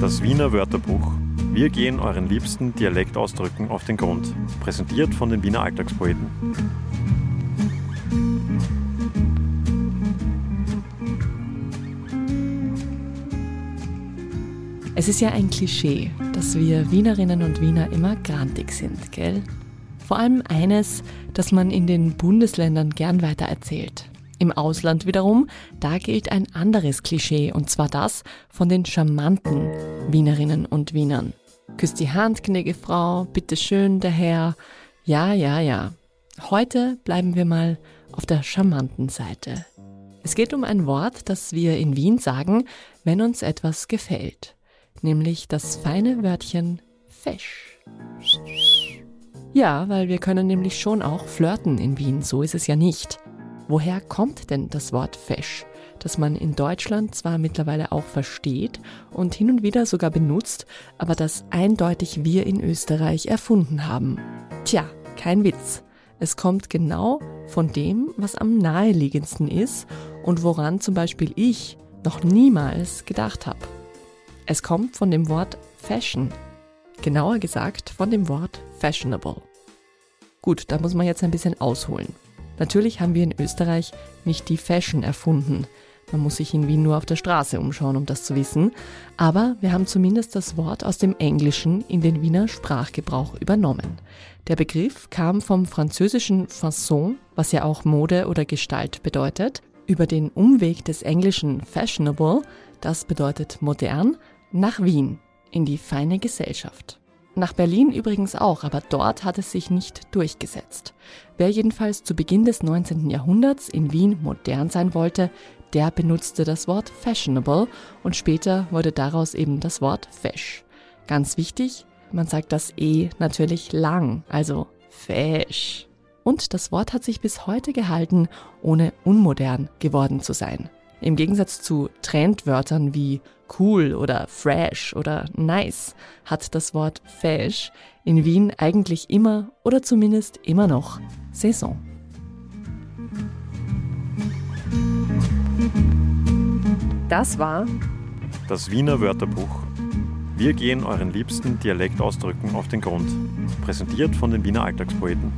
Das Wiener Wörterbuch. Wir gehen euren liebsten Dialektausdrücken auf den Grund. Präsentiert von den Wiener Alltagspoeten. Es ist ja ein Klischee, dass wir Wienerinnen und Wiener immer grantig sind, gell? Vor allem eines, das man in den Bundesländern gern weitererzählt. Im Ausland wiederum, da gilt ein anderes Klischee, und zwar das von den charmanten Wienerinnen und Wienern. Küsst die Hand, gnädige Frau, bitteschön, der Herr. Ja, ja, ja. Heute bleiben wir mal auf der charmanten Seite. Es geht um ein Wort, das wir in Wien sagen, wenn uns etwas gefällt nämlich das feine Wörtchen fesch. Ja, weil wir können nämlich schon auch flirten in Wien, so ist es ja nicht. Woher kommt denn das Wort fesch, das man in Deutschland zwar mittlerweile auch versteht und hin und wieder sogar benutzt, aber das eindeutig wir in Österreich erfunden haben? Tja, kein Witz. Es kommt genau von dem, was am naheliegendsten ist und woran zum Beispiel ich noch niemals gedacht habe. Es kommt von dem Wort Fashion. Genauer gesagt von dem Wort fashionable. Gut, da muss man jetzt ein bisschen ausholen. Natürlich haben wir in Österreich nicht die Fashion erfunden. Man muss sich in Wien nur auf der Straße umschauen, um das zu wissen. Aber wir haben zumindest das Wort aus dem Englischen in den Wiener Sprachgebrauch übernommen. Der Begriff kam vom französischen Fasson, was ja auch Mode oder Gestalt bedeutet, über den Umweg des englischen fashionable, das bedeutet modern, nach Wien, in die feine Gesellschaft. Nach Berlin übrigens auch, aber dort hat es sich nicht durchgesetzt. Wer jedenfalls zu Beginn des 19. Jahrhunderts in Wien modern sein wollte, der benutzte das Wort fashionable und später wurde daraus eben das Wort fesch. Ganz wichtig, man sagt das E natürlich lang, also fesch. Und das Wort hat sich bis heute gehalten, ohne unmodern geworden zu sein. Im Gegensatz zu Trendwörtern wie cool oder fresh oder nice hat das Wort fesch in Wien eigentlich immer oder zumindest immer noch Saison. Das war das Wiener Wörterbuch. Wir gehen euren liebsten Dialektausdrücken auf den Grund. Präsentiert von den Wiener Alltagspoeten.